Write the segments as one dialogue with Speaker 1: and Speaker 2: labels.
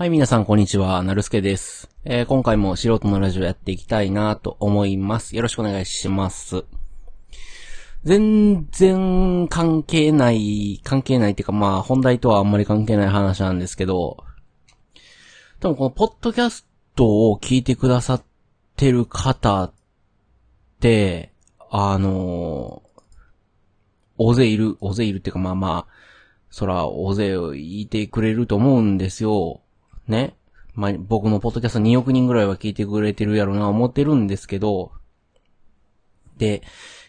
Speaker 1: はい、皆さん、こんにちは。なるすけです。えー今回も素人のラジオやっていきたいなと思います。よろしくお願いします。全然関係ない、関係ないっていうか、まあ、本題とはあんまり関係ない話なんですけど、多分このポッドキャストを聞いてくださってる方って、あの大勢いる、大勢いるっていうか、まあまあ、そら、大勢いてくれると思うんですよ。ね。まあ、僕のポッドキャスト2億人ぐらいは聞いてくれてるやろな、思ってるんですけど、で、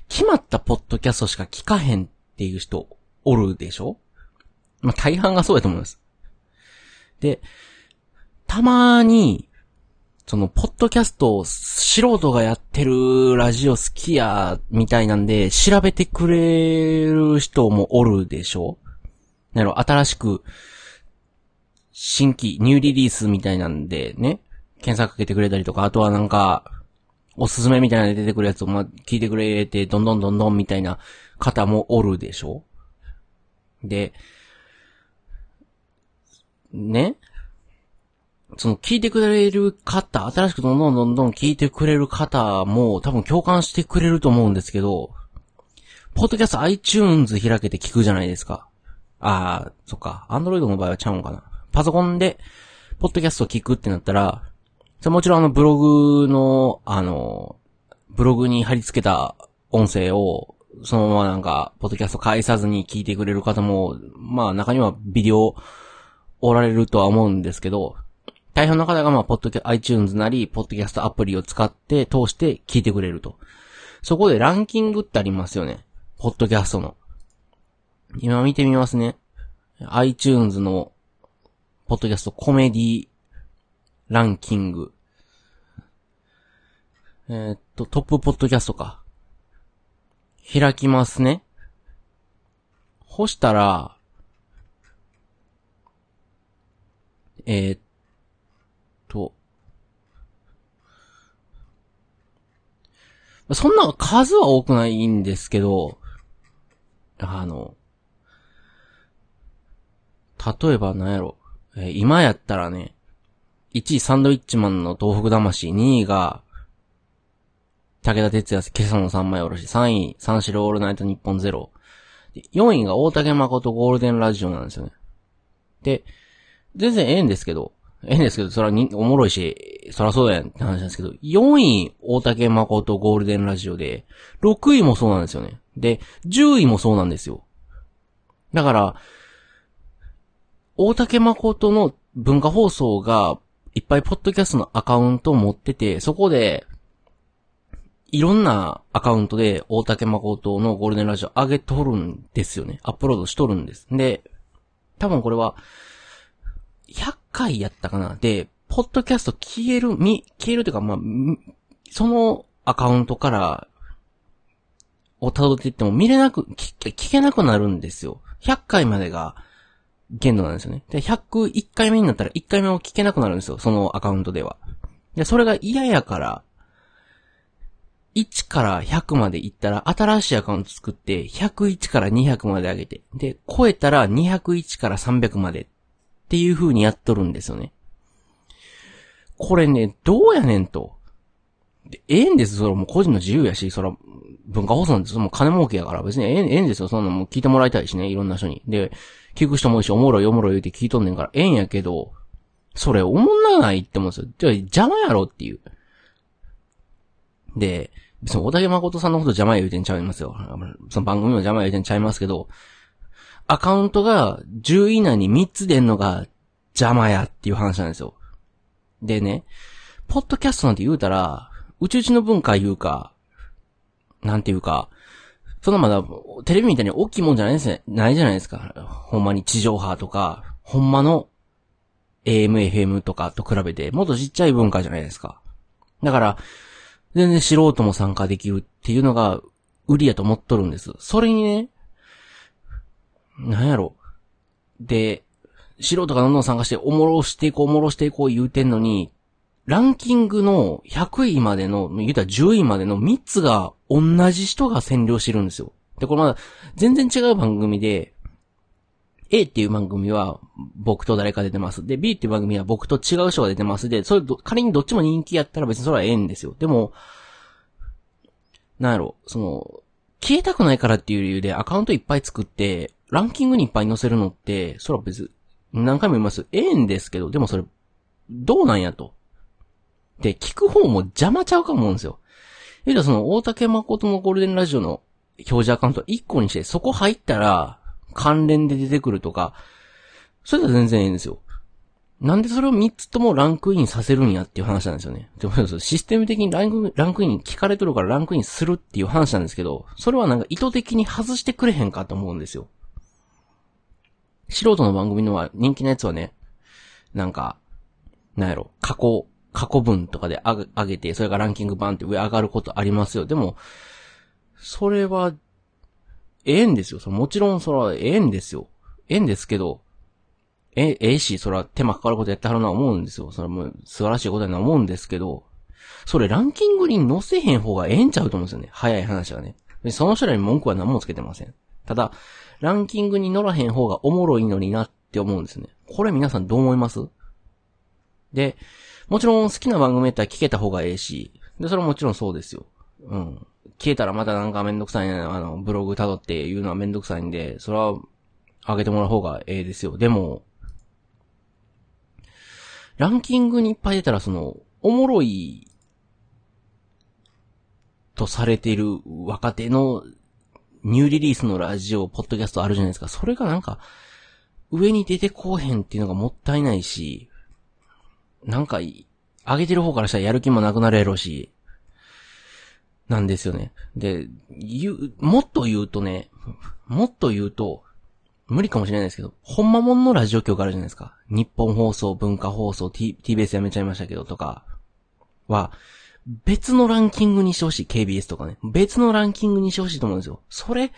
Speaker 1: 決まったポッドキャストしか聞かへんっていう人おるでしょ？まあ、大半がそうやと思います。で、たまに、その、ポッドキャストを素人がやってるラジオ好きや、みたいなんで、調べてくれる人もおるでしょ？なる新しく、新規、ニューリリースみたいなんでね、検索かけてくれたりとか、あとはなんか、おすすめみたいなので出てくるやつを、ま、聞いてくれて、どんどんどんどんみたいな方もおるでしょ？で、ね？その聞いてくれる方、新しくどんどんどんどん聞いてくれる方も多分共感してくれると思うんですけど、ポッドキャスト iTunes 開けて聞くじゃないですか。ああ、そっか。Android の場合はちゃうんかな。パソコンで、ポッドキャスト聞くってなったら、もちろんあのブログの、あの、ブログに貼り付けた音声を、そのままなんか、ポッドキャスト返さずに聞いてくれる方も、まあ中にはビデオおられるとは思うんですけど、大半の方がまあ、ポッドキャ、iTunes なり、ポッドキャストアプリを使って、通して聞いてくれると。そこでランキングってありますよね。ポッドキャストの。今見てみますね。iTunes の、ポッドキャストコメディランキング。えーっと、トップポッドキャストか。開きますね。干したら、えーっと、そんな数は多くないんですけど、あの、例えば何やろ、えー今やったらね、1位サンドウィッチマンの東北魂、2位が、武田鉄矢今朝の三枚おろし、3位三四郎オールナイトニッポンゼロ、4位が大竹誠ゴールデンラジオなんですよね。で、全然ええんですけど、ええんですけど、そらに、おもろいし、そらそうやんって話なんですけど、4位、大竹誠ゴールデンラジオで、6位もそうなんですよね。で、10位もそうなんですよ。だから、大竹誠の文化放送が、いっぱいポッドキャストのアカウントを持ってて、そこで、いろんなアカウントで大竹誠のゴールデンラジオ上げとるんですよね。アップロードしとるんです。で、多分これは、100回やったかなで、ポッドキャスト消える、み、消えるというか、まあ、そのアカウントから、を辿っていっても見れなく、聞聞けなくなるんですよ。100回までが限度なんですよね。で、101回目になったら1回目も聞けなくなるんですよ。そのアカウントでは。で、それが嫌やから、1から100まで行ったら、新しいアカウント作って、101から200まで上げて、で、超えたら201から300までっていう風にやっとるんですよね。これね、どうやねんと。ええんです、それも個人の自由やし、そら、文化放送なんてそれもう金儲けやから、別にええええんですよ、そんなのもう聞いてもらいたいしね、いろんな人に。で、聞く人もいいし、おもろいおもろい言うて聞いとんねんから、ええんやけど、それおもんなないって思うんですよ。じゃ邪魔やろっていう。で、別に小竹誠さんのこと邪魔言うてんちゃいますよ。その番組も邪魔言うてんちゃいますけど、アカウントが10位以内に3つ出んのが邪魔やっていう話なんですよ。でね、ポッドキャストなんて言うたら、うちうちの文化言うか、なんていうか、そのまだ、テレビみたいに大きいもんじゃないですね、ないじゃないですか。ほんまに地上波とか、ほんまの AM、FM とかと比べて、もっとちっちゃい文化じゃないですか。だから、全然素人も参加できるっていうのが、売りやと思っとるんです。それにね、なんやろ。で、素人がどんどん参加して、おもろしていこう、おもろしていこう言うてんのに、ランキングの100位までの、言うたら10位までの3つが同じ人が占領してるんですよ。で、これまだ全然違う番組で、A っていう番組は僕と誰か出てます。で、B っていう番組は僕と違う人が出てます。で、それ仮にどっちも人気やったら別にそれはええんですよ。でも、なんやろ、その、消えたくないからっていう理由でアカウントいっぱい作って、ランキングにいっぱい載せるのって、それは別、何回も言います。ええんですけど、でもそれ、どうなんやと。で、聞く方も邪魔ちゃうかもんですよ。えじゃあその、大竹誠のゴールデンラジオの表示アカウント1個にして、そこ入ったら、関連で出てくるとか、それでは全然いいんですよ。なんでそれを3つともランクインさせるんやっていう話なんですよね。でもシステム的にランクランクイン聞かれとるからランクインするっていう話なんですけど、それはなんか意図的に外してくれへんかと思うんですよ。素人の番組のは、人気のやつはね、なんか、なんやろ、過去、過去文とかで上げて、それがランキングバンって上上がることありますよ。でも、それは、ええんですよ。もちろんそれはええんですよ。ええんですけど、え、ええし、それは手間かかることやってはるな思うんですよ。それも素晴らしいことやな思うんですけど、それランキングに載せへん方がええんちゃうと思うんですよね。早い話はね。その人らに文句は何もつけてません。ただ、ランキングに乗らへん方がおもろいのになって思うんですね。これ皆さんどう思います？で、もちろん好きな番組やったら聞けた方がええし、で、それはもちろんそうですよ。うん。消えたらまたなんかめんどくさいな、あの、ブログ辿って言うのはめんどくさいんで、それは、上げてもらう方がええですよ。でも、ランキングにいっぱい出たら、その、おもろい、とされている若手のニューリリースのラジオ、ポッドキャストあるじゃないですか。それがなんか、上に出てこうへんっていうのがもったいないし、なんか、上げてる方からしたらやる気もなくなるやろうし、なんですよね。で、言う、もっと言うとね、もっと言うと、無理かもしれないですけど、ほんまもんのラジオ局あるじゃないですか。日本放送、文化放送、T、TBS やめちゃいましたけどとか、は、別のランキングにしてほしい。KBS とかね。別のランキングにしてほしいと思うんですよ。それ、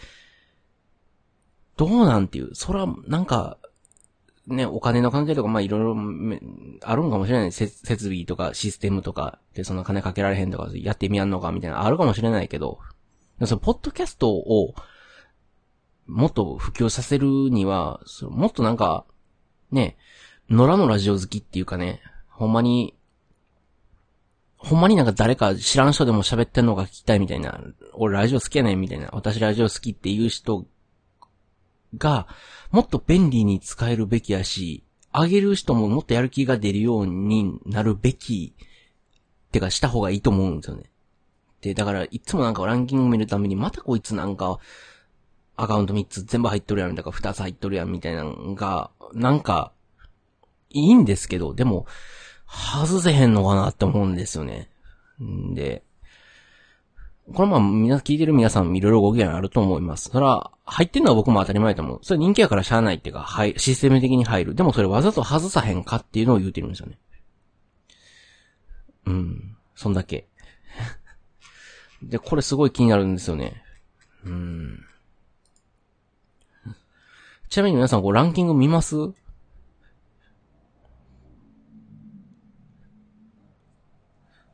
Speaker 1: どうなんていう。そら、なんか、ね、お金の関係とか、まあ、いろいろ、あるんかもしれない。設備とかシステムとかでそんな金かけられへんとか、やってみやんのかみたいな、あるかもしれないけど、その、ポッドキャストを、もっと普及させるには、そもっとなんか、ね、野良のラジオ好きっていうかね、ほんまに、ほんまになんか誰か知らん人でも喋ってんのが聞きたいみたいな、俺ラジオ好きやねんみたいな、私ラジオ好きっていう人が、もっと便利に使えるべきやし、あげる人ももっとやる気が出るようになるべき、ってかした方がいいと思うんですよね。で、だから、いつもなんかランキング見るために、またこいつなんか、アカウント3つ全部入っとるやん、だから2つ入っとるやん、みたいなのが、なんか、いいんですけど、でも、外せへんのかなって思うんですよね。んで、これまあ、みな、聞いてる皆さんいろいろご意見あると思います。それは、入ってんのは僕も当たり前と思う。それ人気やからしゃあないっていうか、はい、システム的に入る。でもそれわざと外さへんかっていうのを言うてるんですよね。うん。そんだけ。で、これすごい気になるんですよね。うん。ちなみに皆さん、こう、ランキング見ます？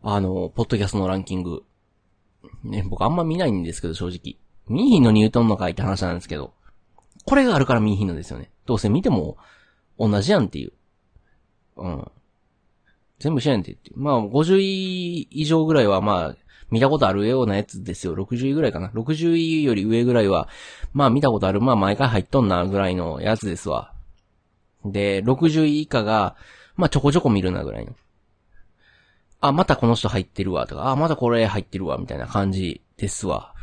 Speaker 1: あの、ポッドキャストのランキング。ね、僕あんま見ないんですけど、正直。見ーひんのに言うとんのかいって話なんですけど。これがあるから見ーひんのですよね。どうせ見ても、同じやんっていう。うん。全部一緒やんって言って。まあ、50位以上ぐらいはまあ、見たことあるようなやつですよ。60位ぐらいかな。60位より上ぐらいは、まあ見たことある、まあ毎回入っとんなぐらいのやつですわ。で、60位以下が、まあちょこちょこ見るなぐらいの。あ、またこの人入ってるわ、とか、あ、またこれ入ってるわ、みたいな感じですわ。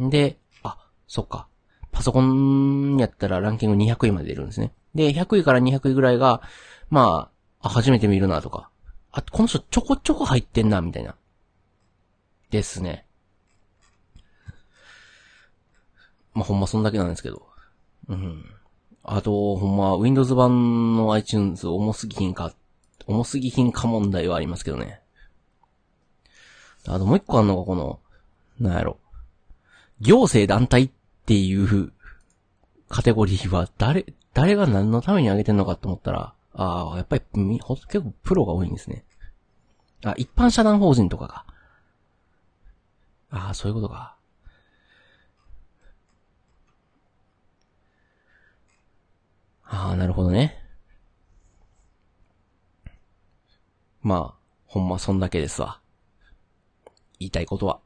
Speaker 1: で、あ、そっか。パソコンやったらランキング200位まで出るんですね。で、100位から200位ぐらいが、まあ、あ、初めて見るな、とか。あ、この人ちょこちょこ入ってんな、みたいな。ですね。まあ、ほんまそんだけなんですけど。うん。あと、ほんま、Windows 版の iTunes 重すぎひんか、重すぎひんか問題はありますけどね。あともう一個あんのがこの、なんやろ。行政団体っていう カテゴリーは誰、誰が何のために上げてんのかと思ったら、ああ、やっぱり結構プロが多いんですね。あ、一般社団法人とかか。ああ、そういうことか。ああ、なるほどね。まあ、ほんまそんだけですわ。言いたいことは。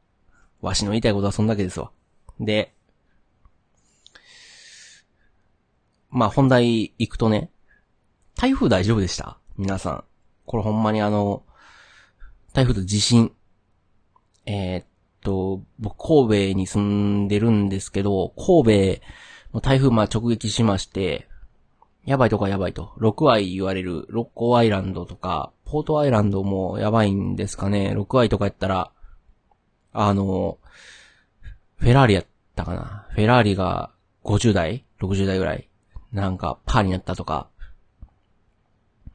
Speaker 1: わしの言いたいことはそんだけですわ。で、まあ本題行くとね、台風大丈夫でした？皆さん。これほんまにあの、台風と地震。えー、っと、僕神戸に住んでるんですけど、神戸の台風まあ直撃しまして、やばいとかやばいと。6愛言われる、六甲アイランドとか、ポートアイランドもやばいんですかね。6愛とかやったら、あの、フェラーリやったかな。フェラーリが50代 ?60 代ぐらい？なんか、パーになったとか。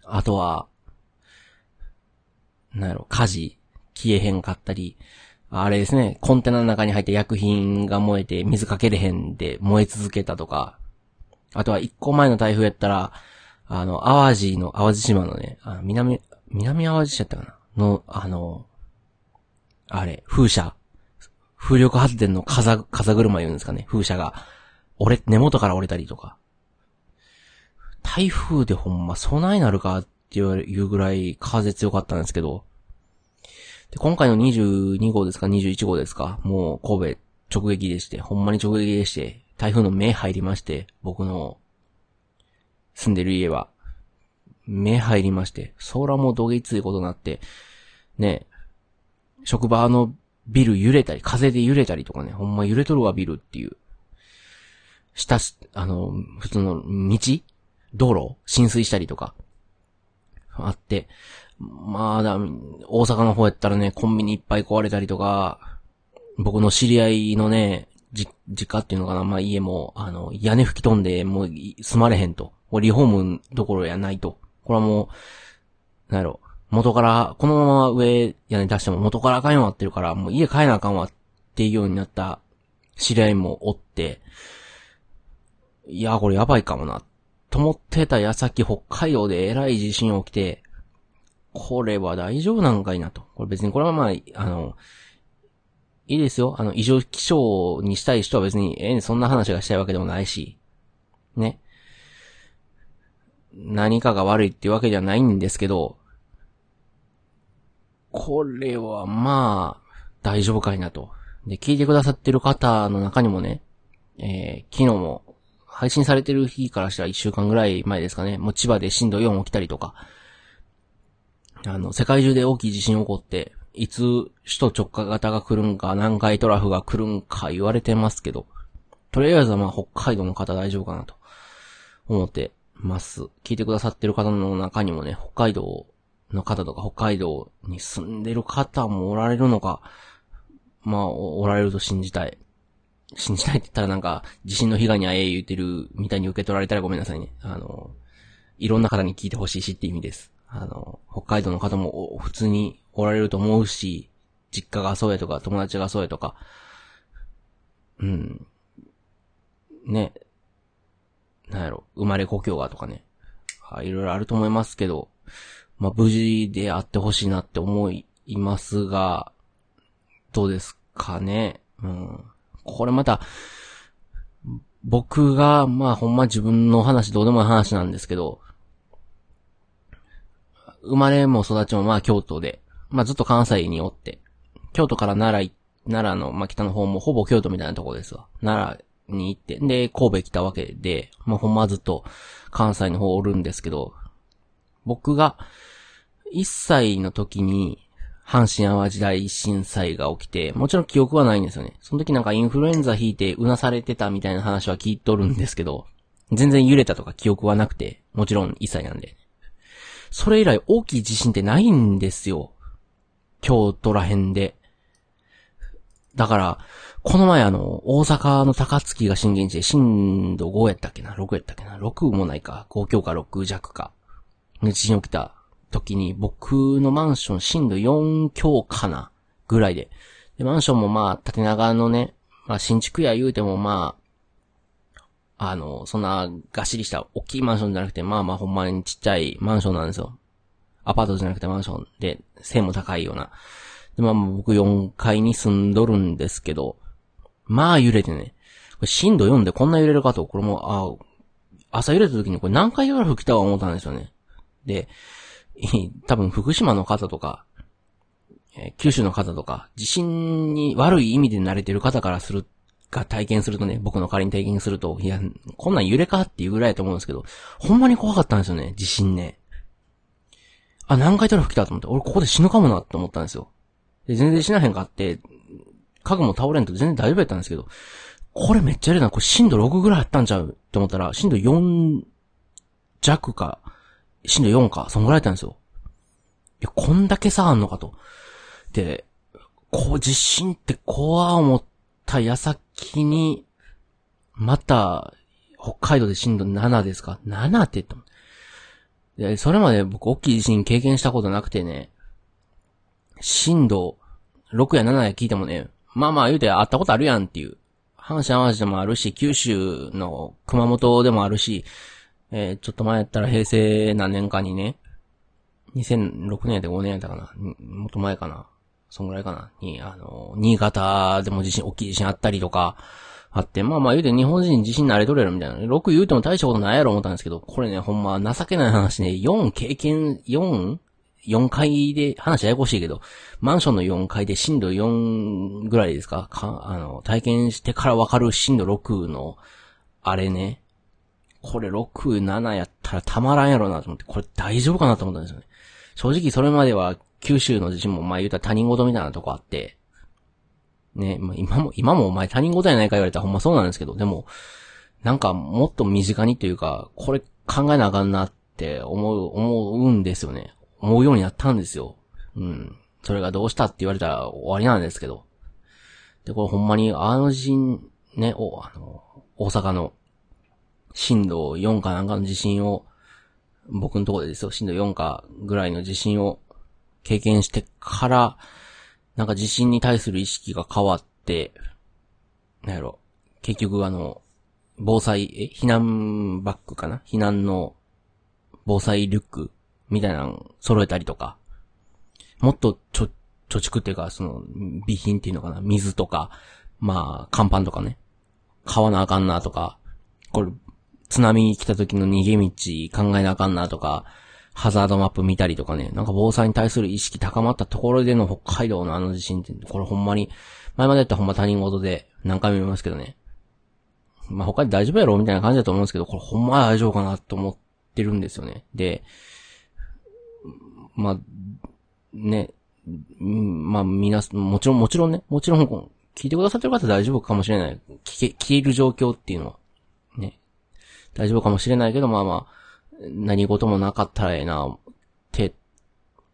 Speaker 1: あとは、なんやろ、火事消えへんかったり、あれですね、コンテナの中に入った薬品が燃えて水かけれへんで燃え続けたとか、あとは一個前の台風やったら、あの、淡路の、淡路島のね、あの南、南淡路市やったかな？の、あの、あれ、風車。風力発電の風、風車言うんですかね？風車が、折れ、根元から折れたりとか。台風でほんま備えなるかって言われるぐらい風強かったんですけど、で、今回の22号ですか、21号ですか、もう神戸直撃でして、ほんまに直撃でして、台風の目入りまして、僕の住んでる家は、目入りまして、空もどげついことになって、ね、職場のビル揺れたり、風で揺れたりとかね、ほんま揺れとるわビルっていう。下、あの、普通の道道路浸水したりとか、あって、まあだ、大阪の方やったらね、コンビニいっぱい壊れたりとか、僕の知り合いのね、じ、実家っていうのかな、まあ家も、あの、屋根吹き飛んで、もう住まれへんと。もうリフォームどころやないと。これはもう、なんやろ、元から、このまま上屋根出しても元からあかんようになってるから、もう家帰らなあかんわっていうようになった知り合いもおって、いや、これやばいかもな、と思ってた矢先北海道でえらい地震起きて、これは大丈夫なんかいなと。これ別にこれはまあ、あの、いいですよ。あの、異常気象にしたい人は別に、ええそんな話がしたいわけでもないし、ね。何かが悪いっていうわけじゃないんですけど、これはまあ、大丈夫かいなと。で、聞いてくださってる方の中にもね、えー、昨日も、配信されてる日からしたら1週間ぐらい前ですかね、もう千葉で震度4起きたりとか、あの、世界中で大きい地震起こって、いつ首都直下型が来るんか、南海トラフが来るんか言われてますけど、とりあえずはまあ北海道の方大丈夫かなと思ってます。聞いてくださってる方の中にもね、北海道の方とか北海道に住んでる方もおられるのか、まあ、おられると信じたい。信じたいって言ったらなんか、地震の被害にあえ言ってるみたいに受け取られたらごめんなさいね。あの、いろんな方に聞いてほしいしって意味です。あの、北海道の方も普通におられると思うし、実家がそうやとか、友達がそうやとか、うん。ね。なんやろ、生まれ故郷がとかね。はい、いろいろあると思いますけど、まあ、無事であってほしいなって思いますが、どうですかね。うん。これまた、僕が、まあほんま自分の話どうでもいい話なんですけど、生まれも育ちもまあ京都で、まあずっと関西におって、京都から奈良、奈良の、まあ北の方もほぼ京都みたいなとこですわ。奈良に行って、で、神戸来たわけで、まあほんまずっと関西の方おるんですけど、僕が1歳の時に、阪神淡路大震災が起きて、もちろん記憶はないんですよね。その時なんかインフルエンザ引いてうなされてたみたいな話は聞いとるんですけど、全然揺れたとか記憶はなくて、もちろん1歳なんで。それ以来大きい地震ってないんですよ。京都ら辺で。だから、この前あの、大阪の高槻が震源地で震度5やったっけな ?6 やったっけな ?6 もないか。5強か6弱か。地震起きた時に僕のマンション震度4強かな？ぐらいで。で、マンションもまあ、縦長のね、まあ新築や言うてもまあ、あの、そんながっしりした大きいマンションじゃなくて、まあまあほんまにちっちゃいマンションなんですよ。アパートじゃなくてマンションで、背も高いような。で、まあ僕4階に住んどるんですけど、まあ揺れてね、震度4でこんな揺れるかと、これも、あ朝揺れた時にこれ何回ぐらい吹きたわ思ったんですよね。で、多分福島の方とか、えー、九州の方とか、地震に悪い意味で慣れてる方からする、が体験するとね、僕の仮に体験すると、いや、こんなん揺れかっていうぐらいだと思うんですけど、ほんまに怖かったんですよね、地震ね。あ、何回とら吹きたと思って、俺ここで死ぬかもなって思ったんですよ。で、全然死なへんかって、家具も倒れんと全然大丈夫やったんですけど、これめっちゃやるな、これ震度6ぐらいあったんちゃうって思ったら、震度4弱か、震度4か、そんぐらいやったんですよ。いや、こんだけ差あんのかと。で、こう、地震って怖思った矢先に、また、北海道で震度7ですか ?7 って言ったで、それまで僕大きい地震経験したことなくてね、震度6や7や聞いてもね、まあまあ言うて会ったことあるやんっていう。阪神淡路でもあるし、九州の熊本でもあるし、えー、ちょっと前やったら平成何年かにね、2006年やで5年やったかな。もっと前かな。そんぐらいかな。に、あの、新潟でも地震、大きい地震あったりとか、あって、まあまあ言うて日本人地震慣れとれるみたいな。6言うても大したことないやろ思ったんですけど、これね、ほんま情けない話ね、4経験、4? 4階で、話ややこしいけど、マンションの4階で震度4ぐらいですか？か、あの、体験してからわかる震度6の、あれね。これ6、7やったらたまらんやろなと思って、これ大丈夫かなと思ったんですよね。正直それまでは九州の地震もまあ言うたら他人事みたいなとこあって、ね、まあ、今も、今もお前他人事やないか言われたらほんまそうなんですけど、でも、なんかもっと身近にというか、これ考えなあかんなって思う、思うんですよね。思うようになったんですよ。うん。それがどうしたって言われたら終わりなんですけど。で、これほんまにあの地震、ね、お、あの、大阪の震度4かなんかの地震を、僕のところでですよ、震度4かぐらいの地震を経験してから、なんか地震に対する意識が変わって、なんやろ、結局あの、防災、え、避難バッグかな？避難の防災リュックみたいなの揃えたりとか、もっとちょ、貯蓄っていうか、その、備品っていうのかな水とか、まあ、乾パンとかね。買わなあかんなとか、これ、津波来た時の逃げ道考えなあかんなとか、ハザードマップ見たりとかね、なんか防災に対する意識高まったところでの北海道のあの地震って、これほんまに、前までやったらほんま他人事で何回も見ますけどね。まあ他で大丈夫やろみたいな感じだと思うんですけど、これほんま大丈夫かなと思ってるんですよね。で、まあ、ね、まあ、みな、もちろん、もちろんね、もちろん、聞いてくださってる方大丈夫かもしれない。聞け、聞ける状況っていうのは、ね、大丈夫かもしれないけど、まあまあ、何事もなかったらええな、って、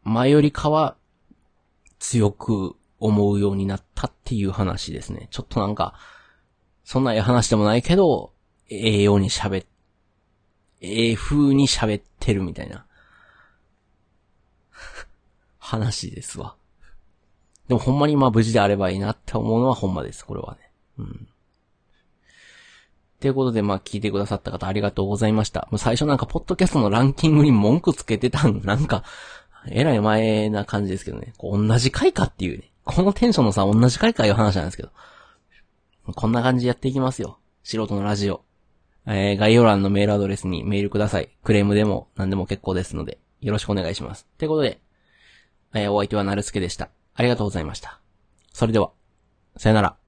Speaker 1: 前よりかは、強く思うようになったっていう話ですね。ちょっとなんか、そんなええ話でもないけど、ええように喋っ、ええ風に喋ってるみたいな。話ですわ。でもほんまにまあ無事であればいいなって思うのはほんまです、これはね。うん。ということで、まあ、聞いてくださった方ありがとうございました。もう最初なんか、ポッドキャストのランキングに文句つけてたん、なんか、えらい前な感じですけどね。こう同じ回かっていうね。このテンションのさ、同じ回かいう話なんですけど。こんな感じでやっていきますよ。素人のラジオ。えー、概要欄のメールアドレスにメールください。クレームでも何でも結構ですので、よろしくお願いします。ということで、えー、お相手はなるすけでした。ありがとうございました。それでは、さよなら。